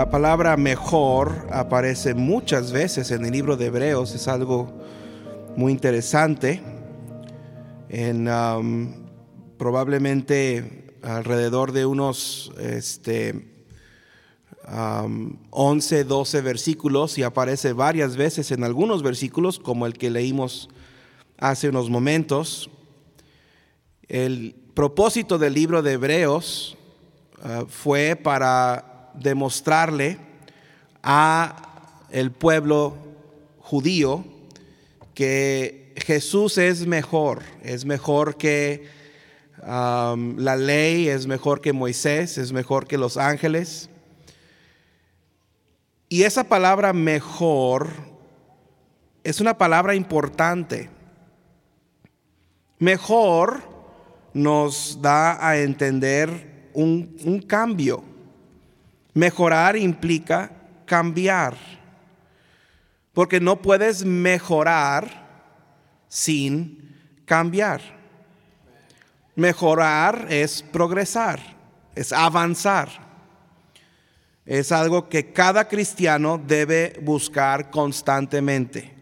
La palabra mejor aparece muchas veces en el libro de Hebreos, es algo muy interesante. En um, probablemente alrededor de unos este, 11, um, 12 versículos y aparece varias veces en algunos versículos, como el que leímos hace unos momentos. El propósito del libro de Hebreos uh, fue para demostrarle a el pueblo judío que Jesús es mejor, es mejor que um, la ley, es mejor que Moisés, es mejor que los ángeles. Y esa palabra mejor es una palabra importante. Mejor nos da a entender un, un cambio. Mejorar implica cambiar, porque no puedes mejorar sin cambiar. Mejorar es progresar, es avanzar. Es algo que cada cristiano debe buscar constantemente.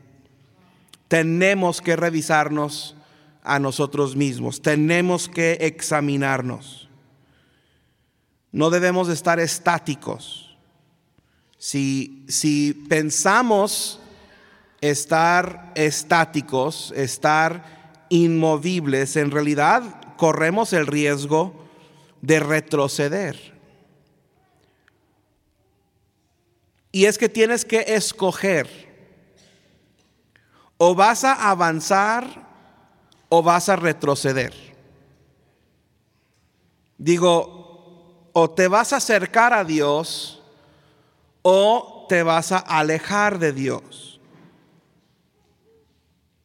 Tenemos que revisarnos a nosotros mismos, tenemos que examinarnos. No debemos estar estáticos. Si, si pensamos estar estáticos, estar inmovibles, en realidad corremos el riesgo de retroceder. Y es que tienes que escoger. O vas a avanzar o vas a retroceder. Digo, o te vas a acercar a Dios o te vas a alejar de Dios.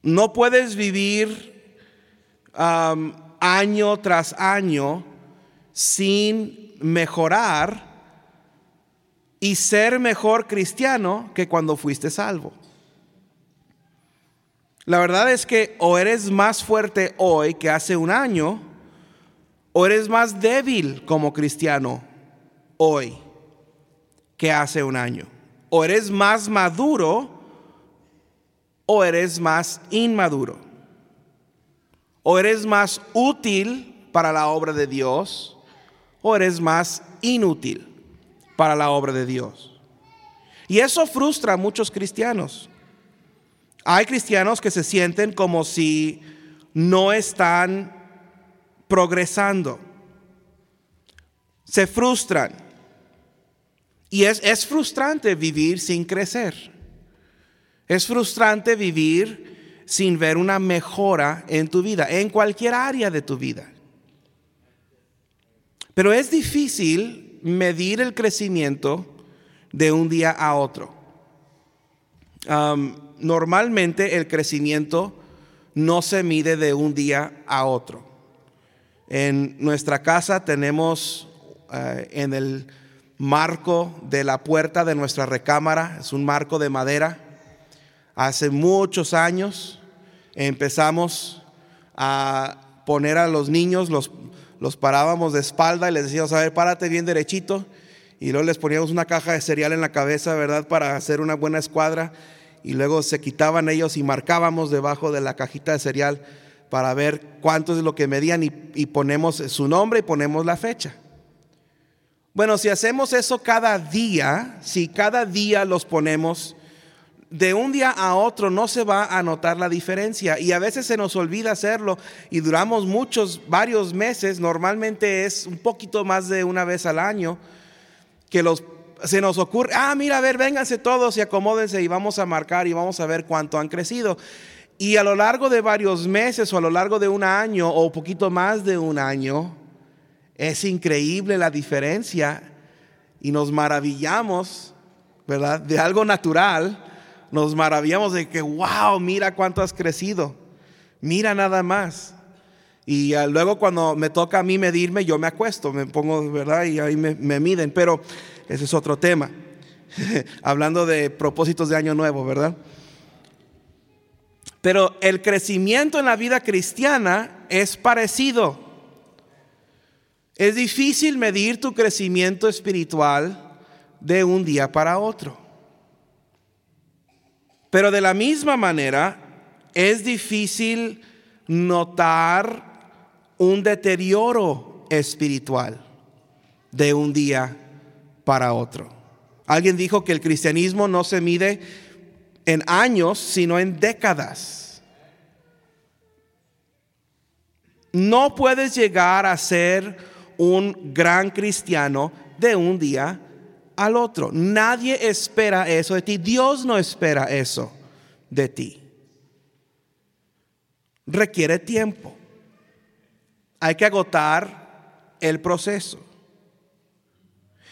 No puedes vivir año tras año sin mejorar y ser mejor cristiano que cuando fuiste salvo. La verdad es que o eres más fuerte hoy que hace un año, ¿O eres más débil como cristiano hoy que hace un año? ¿O eres más maduro o eres más inmaduro? ¿O eres más útil para la obra de Dios o eres más inútil para la obra de Dios? Y eso frustra a muchos cristianos. Hay cristianos que se sienten como si no están progresando. Se frustran. Y es, es frustrante vivir sin crecer. Es frustrante vivir sin ver una mejora en tu vida, en cualquier área de tu vida. Pero es difícil medir el crecimiento de un día a otro. normalmente el crecimiento no se mide de un día a otro. En nuestra casa tenemos eh, en el marco de la puerta de nuestra recámara, es un marco de madera. Hace muchos años empezamos a poner a los niños, los, los parábamos de espalda y les decíamos, a ver, párate bien derechito. Y luego les poníamos una caja de cereal en la cabeza, ¿verdad? Para hacer una buena escuadra. Y luego se quitaban ellos y marcábamos debajo de la cajita de cereal para ver cuánto es lo que medían y, ponemos su nombre y ponemos la fecha. Bueno, si hacemos eso cada día, si cada día los ponemos, de un día a otro no se va a notar la diferencia y a veces se nos olvida hacerlo y duramos muchos, varios meses, normalmente es un poquito más de una vez al año, que se nos ocurre, ah, mira, a ver, vénganse todos y acomódense y vamos a marcar y vamos a ver cuánto han crecido. Y a lo largo de varios meses o a lo largo de un año o poquito más de un año, es increíble la diferencia y nos maravillamos, ¿verdad? De algo natural, nos maravillamos de que, wow, mira cuánto has crecido, mira nada más. Y luego cuando me toca a mí medirme, yo me acuesto, me pongo, ¿verdad? Y ahí me, me miden, pero ese es otro tema. Hablando de propósitos de año nuevo, ¿verdad? Pero el crecimiento en la vida cristiana es parecido. Es difícil medir tu crecimiento espiritual de un día para otro. Pero de la misma manera, es difícil notar un deterioro espiritual de un día para otro. Alguien dijo que el cristianismo no se mide en años, sino en décadas. No puedes llegar a ser un gran cristiano de un día al otro. Nadie espera eso de ti. Dios no espera eso de ti. Requiere tiempo. Hay que agotar el proceso.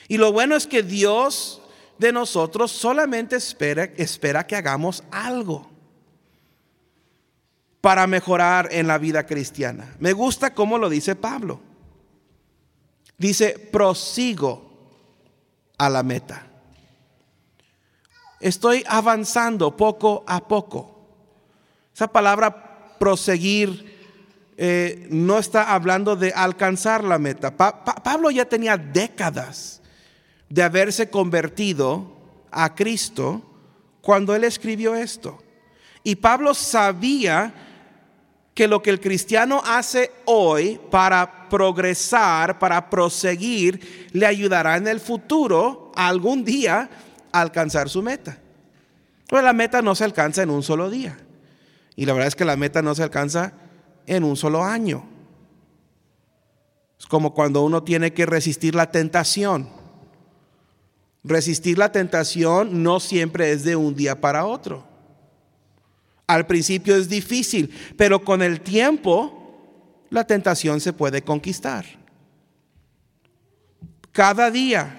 Y lo bueno es que Dios de nosotros solamente espera, espera que hagamos algo para mejorar en la vida cristiana. Me gusta cómo lo dice Pablo. Dice, prosigo a la meta. Estoy avanzando poco a poco. Esa palabra proseguir eh, no está hablando de alcanzar la meta. Pablo ya tenía décadas de haberse convertido a Cristo cuando él escribió esto. Y Pablo sabía que lo que el cristiano hace hoy para progresar, para proseguir, le ayudará en el futuro, algún día, a alcanzar su meta. Pero la meta no se alcanza en un solo día. Y la verdad es que la meta no se alcanza en un solo año. Es como cuando uno tiene que resistir la tentación. Resistir la tentación no siempre es de un día para otro. Al principio es difícil, pero con el tiempo la tentación se puede conquistar. Cada día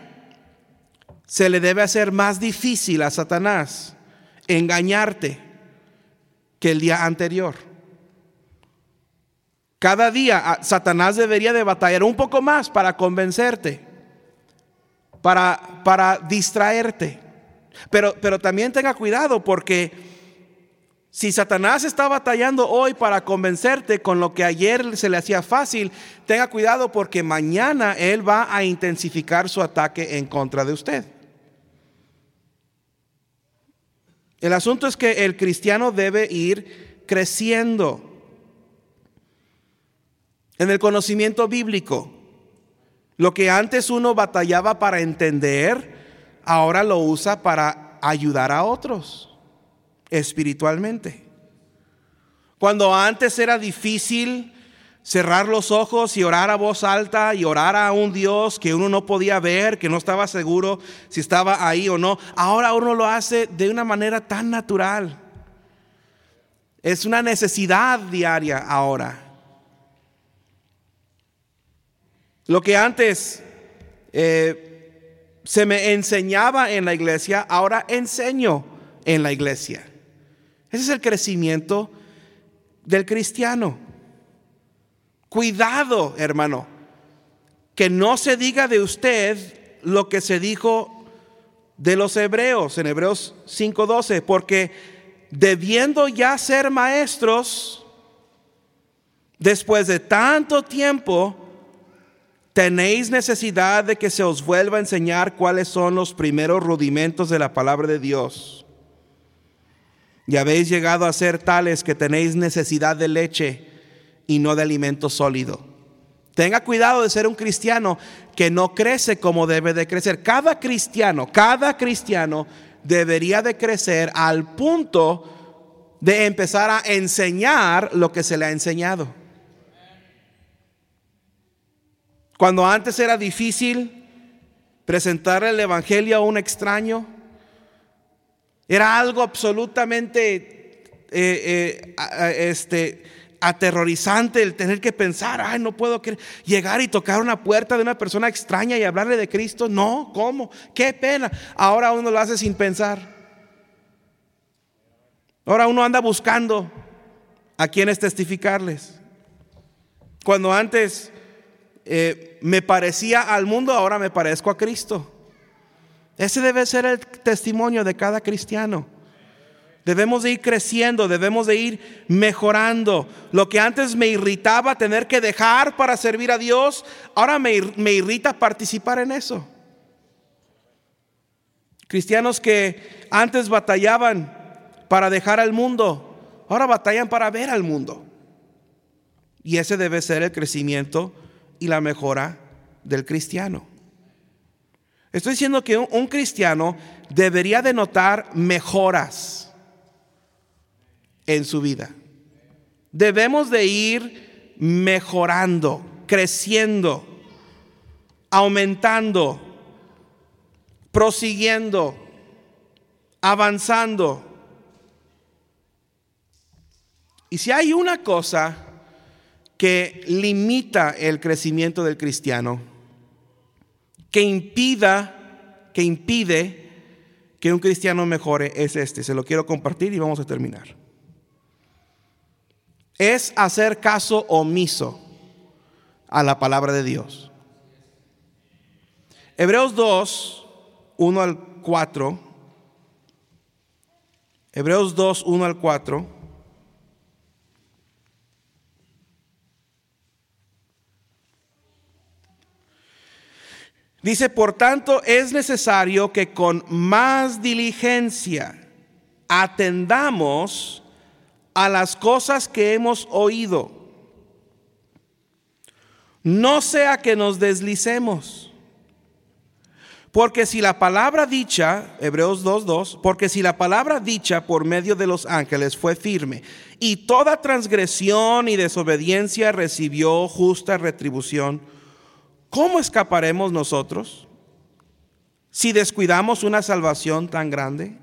se le debe hacer más difícil a Satanás engañarte que el día anterior. Cada día ah, Satanás debería de batallar un poco más para convencerte, para, para distraerte. Pero, pero también tenga cuidado porque si Satanás está batallando hoy para convencerte con lo que ayer se le hacía fácil, tenga cuidado porque mañana él va a intensificar su ataque en contra de usted. El asunto es que el cristiano debe ir creciendo en el conocimiento bíblico. Lo que antes uno batallaba para entender, ahora lo usa para ayudar a otros espiritualmente. Cuando antes era difícil cerrar los ojos y orar a voz alta y orar a un Dios que uno no podía ver, que no estaba seguro si estaba ahí o no, ahora uno lo hace de una manera tan natural. Es una necesidad diaria ahora. Lo que antes eh, se me enseñaba en la iglesia, ahora enseño en la iglesia. Ese es el crecimiento del cristiano. Cuidado, hermano, que no se diga de usted lo que se dijo de los hebreos en Hebreos 5:12, porque debiendo ya ser maestros, después de tanto tiempo, tenéis necesidad de que se os vuelva a enseñar cuáles son los primeros rudimentos de la palabra de Dios y habéis llegado a ser tales que tenéis necesidad de leche y no de alimento sólido. Tenga cuidado de ser un cristiano que no crece como debe de crecer. Cada cristiano, cada cristiano debería de crecer al punto de empezar a enseñar lo que se le ha enseñado. Cuando antes era difícil presentar el Evangelio a un extraño, era algo absolutamente eh, eh, este, aterrorizante el tener que pensar, ay, no puedo llegar y tocar una puerta de una persona extraña y hablarle de Cristo. No, ¿cómo? Qué pena. Ahora uno lo hace sin pensar. Ahora uno anda buscando a quienes testificarles. Cuando antes eh, me parecía al mundo, ahora me parezco a Cristo. Ese debe ser el testimonio de cada cristiano. Debemos de ir creciendo, debemos de ir mejorando. Lo que antes me irritaba tener que dejar para servir a Dios, ahora me, me irrita participar en eso. Cristianos que antes batallaban para dejar al mundo, ahora batallan para ver al mundo. Y ese debe ser el crecimiento y la mejora del cristiano. Estoy diciendo que un, cristiano debería de notar mejoras en su vida. Debemos de ir mejorando, creciendo, aumentando, prosiguiendo, avanzando. Y si hay una cosa que limita el crecimiento del cristiano, que impida, que impide que un cristiano mejore, es este. Se lo quiero compartir y vamos a terminar. Es hacer caso omiso a la palabra de Dios. Hebreos 2, 1 al 4. Hebreos 2, 1 al 4. Dice, por tanto, es necesario que con más diligencia atendamos a las cosas que hemos oído. No sea que nos deslicemos. Porque si la palabra dicha, Hebreos 2.2, porque si la palabra dicha por medio de los ángeles fue firme y toda transgresión y desobediencia recibió justa retribución, ¿cómo escaparemos nosotros si descuidamos una salvación tan grande?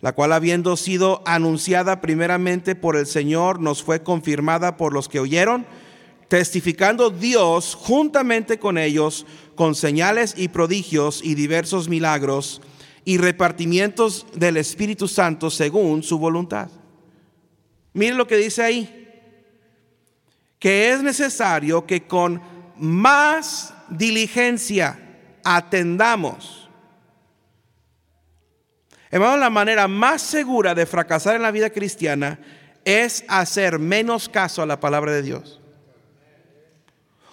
La cual habiendo sido anunciada primeramente por el Señor, nos fue confirmada por los que oyeron, testificando Dios juntamente con ellos con señales y prodigios y diversos milagros y repartimientos del Espíritu Santo según su voluntad. Miren lo que dice ahí, que es necesario que con más diligencia atendamos. Hermano, la manera más segura de fracasar en la vida cristiana es hacer menos caso a la palabra de Dios.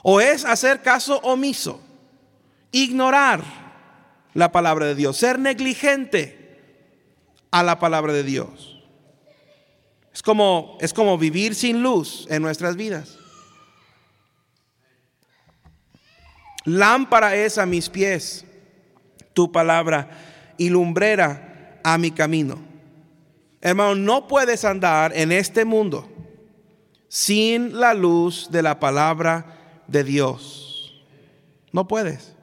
O es hacer caso omiso, ignorar la palabra de Dios, ser negligente a la palabra de Dios. Es como, es como vivir sin luz en nuestras vidas. Lámpara es a mis pies tu palabra y lumbrera a mi camino. Hermano, no puedes andar en este mundo sin la luz de la palabra de Dios. No puedes.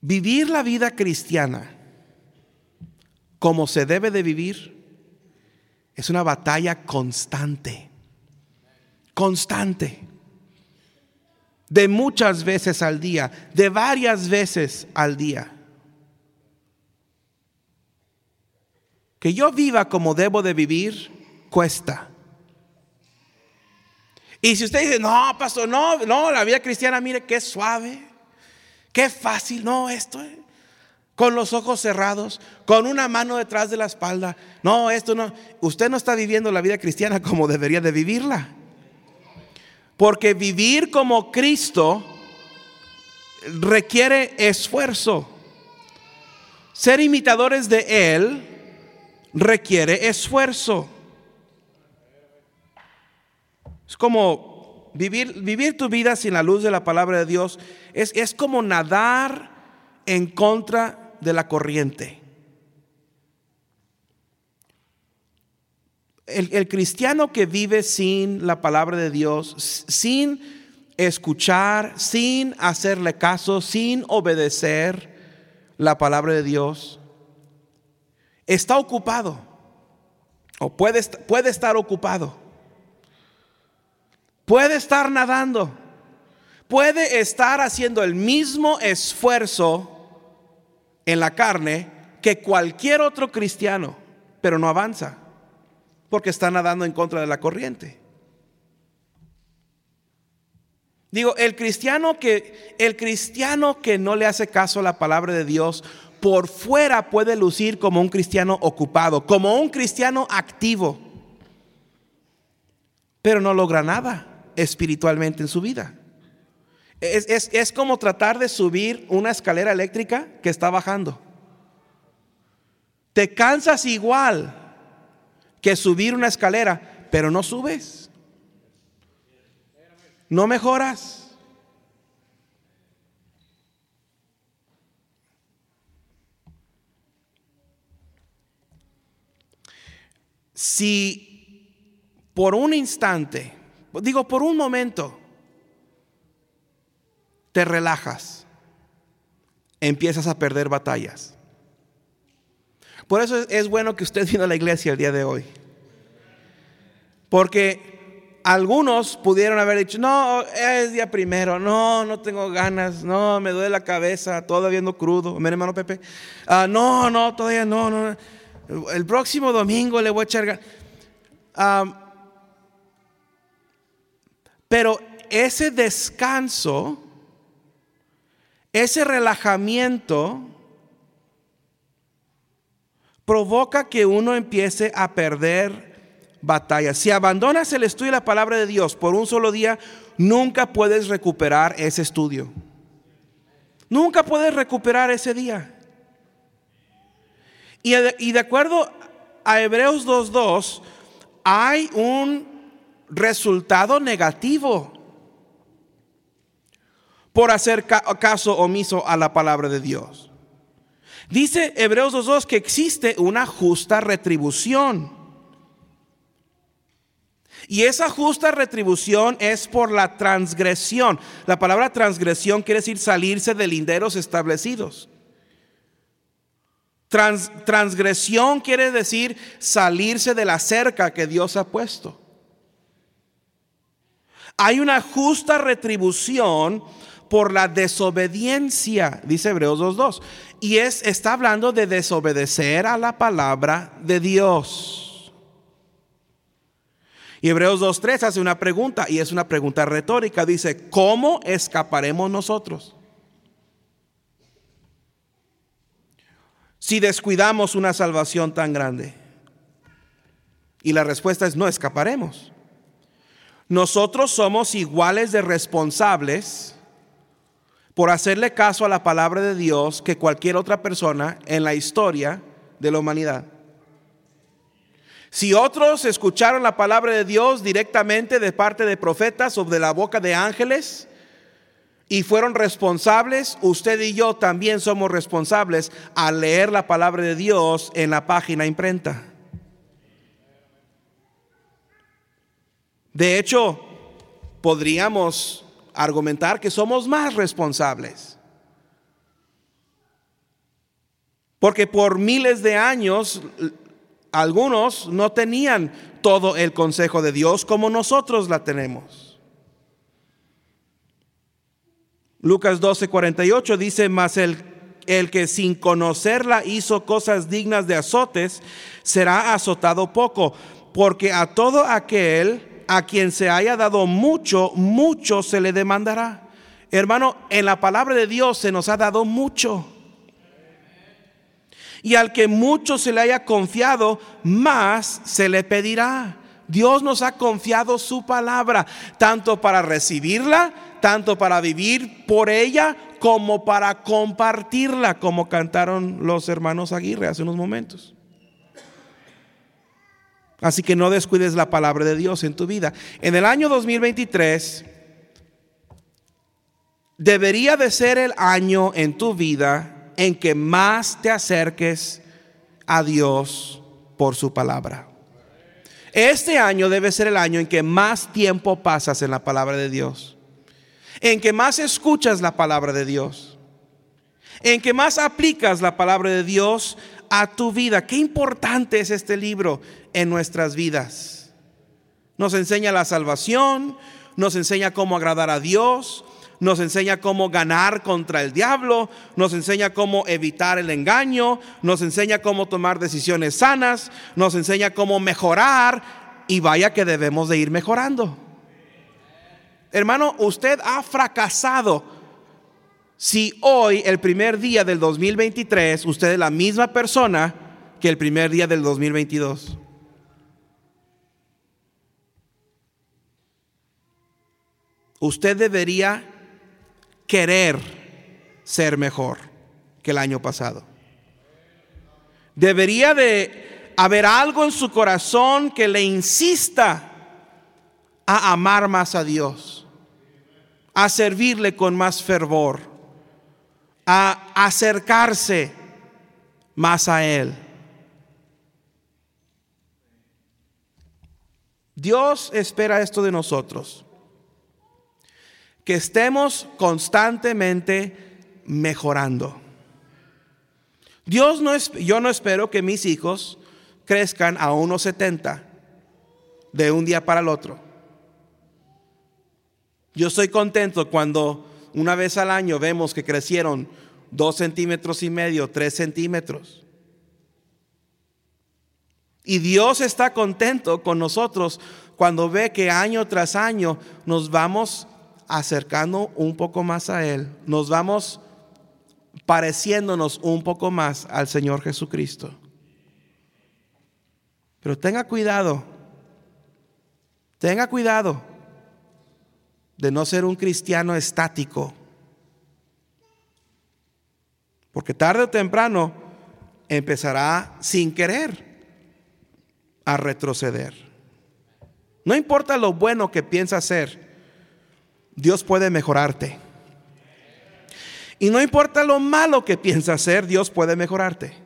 Vivir la vida cristiana como se debe de vivir es una batalla constante constante, de muchas veces al día, de varias veces al día. Que yo viva como debo de vivir, cuesta. Y si usted dice, no, pastor, no, no, la vida cristiana, mire qué suave, qué fácil, no, esto, eh, con los ojos cerrados, con una mano detrás de la espalda, no, esto no, usted no está viviendo la vida cristiana como debería de vivirla. Porque vivir como Cristo requiere esfuerzo. Ser imitadores de Él requiere esfuerzo. Es como vivir, vivir tu vida sin la luz de la palabra de Dios. Es, es como nadar en contra de la corriente. El, cristiano que vive sin la palabra de Dios, sin escuchar, sin hacerle caso, sin obedecer la palabra de Dios, está ocupado o puede, puede estar ocupado, puede estar nadando, puede estar haciendo el mismo esfuerzo en la carne que cualquier otro cristiano, pero no avanza porque está nadando en contra de la corriente. Digo, el cristiano que el cristiano que no le hace caso a la palabra de Dios por fuera puede lucir como un cristiano ocupado, como un cristiano activo. Pero no logra nada espiritualmente en su vida. Es, es- es como tratar de subir una escalera eléctrica que está bajando. Te cansas igual que subir una escalera, pero no subes. No mejoras. Si por un instante, digo por un momento, te relajas, empiezas a perder batallas. Por eso es- bueno que usted vino a la iglesia el día de hoy. Porque algunos pudieron haber dicho, no, es día primero, no, no tengo ganas, no, me duele la cabeza, todavía ando crudo, mi hermano Pepe, "Ah, no, no, todavía no, no, el próximo domingo le voy a echar pero ese descanso, ese relajamiento, provoca que uno empiece a perder batallas. Si abandonas el estudio de la palabra de Dios por un solo día, nunca puedes recuperar ese estudio. Nunca puedes recuperar ese día. Y de, y de acuerdo a Hebreos 2.2, hay un resultado negativo por hacer ca- caso omiso a la palabra de Dios. Dice Hebreos 2.2 que existe una justa retribución. Y esa justa retribución es por la transgresión. La palabra transgresión quiere decir salirse de linderos establecidos. Trans- transgresión quiere decir salirse de la cerca que Dios ha puesto. Hay una justa retribución por la desobediencia, dice Hebreos 2.2. Y es, está hablando de desobedecer a la palabra de Dios. Y Hebreos 2.3 hace una pregunta, y es una pregunta retórica. Dice, ¿cómo escaparemos nosotros? Si descuidamos una salvación tan grande. Y la respuesta es, no escaparemos. Nosotros somos iguales de responsables por hacerle caso a la palabra de Dios que cualquier otra persona en la historia de la humanidad. Si otros escucharon la palabra de Dios directamente de parte de profetas o de la boca de ángeles y fueron responsables, usted y yo también somos responsables al leer la palabra de Dios en la página imprenta. De hecho, podríamos argumentar que somos más responsables. Porque por miles de años algunos no tenían todo el consejo de Dios como nosotros la tenemos. Lucas 12, 48 dice, mas el, el que sin conocerla hizo cosas dignas de azotes, será azotado poco, porque a todo aquel a quien se haya dado mucho, mucho se le demandará. Hermano, en la palabra de Dios se nos ha dado mucho. Y al que mucho se le haya confiado, más se le pedirá. Dios nos ha confiado su palabra, tanto para recibirla, tanto para vivir por ella, como para compartirla, como cantaron los hermanos Aguirre hace unos momentos. Así que no descuides la palabra de Dios en tu vida. En el año 2023 debería de ser el año en tu vida en que más te acerques a Dios por su palabra. Este año debe ser el año en que más tiempo pasas en la palabra de Dios, en que más escuchas la palabra de Dios, en que más aplicas la palabra de Dios a tu vida. Qué importante es este libro en nuestras vidas. Nos enseña la salvación, nos enseña cómo agradar a Dios, nos enseña cómo ganar contra el diablo, nos enseña cómo evitar el engaño, nos enseña cómo tomar decisiones sanas, nos enseña cómo mejorar y vaya que debemos de ir mejorando. Hermano, usted ha fracasado si hoy, el primer día del 2023, usted es la misma persona que el primer día del 2022. Usted debería querer ser mejor que el año pasado. Debería de haber algo en su corazón que le insista a amar más a Dios, a servirle con más fervor, a acercarse más a Él. Dios espera esto de nosotros, que estemos constantemente mejorando. Dios no es, yo no espero que mis hijos crezcan a unos 70 de un día para el otro. Yo estoy contento cuando una vez al año vemos que crecieron dos centímetros y medio, tres centímetros. Y Dios está contento con nosotros cuando ve que año tras año nos vamos acercando un poco más a Él, nos vamos pareciéndonos un poco más al Señor Jesucristo. Pero tenga cuidado, tenga cuidado de no ser un cristiano estático. Porque tarde o temprano empezará sin querer a retroceder. No importa lo bueno que piensa hacer, Dios puede mejorarte. Y no importa lo malo que piensa hacer, Dios puede mejorarte.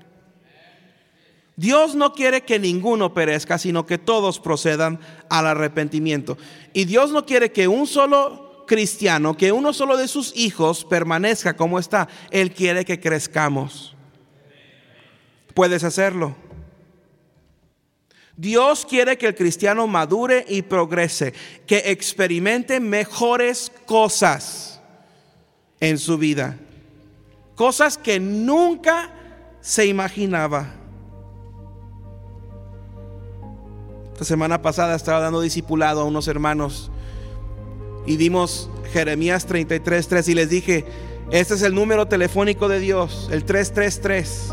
Dios no quiere que ninguno perezca, sino que todos procedan al arrepentimiento. Y Dios no quiere que un solo cristiano, que uno solo de sus hijos permanezca como está. Él quiere que crezcamos. Puedes hacerlo. Dios quiere que el cristiano madure y progrese, que experimente mejores cosas en su vida. Cosas que nunca se imaginaba. Esta semana pasada estaba dando discipulado a unos hermanos y dimos Jeremías 33.3 y les dije, este es el número telefónico de Dios, el 333.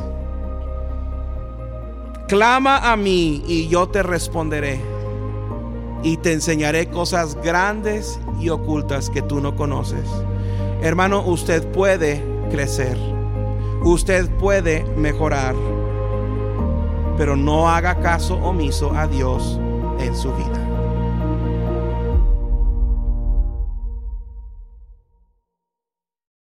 Clama a mí y yo te responderé. Y te enseñaré cosas grandes y ocultas que tú no conoces. Hermano, usted puede crecer. Usted puede mejorar. Pero no haga caso omiso a Dios en su vida.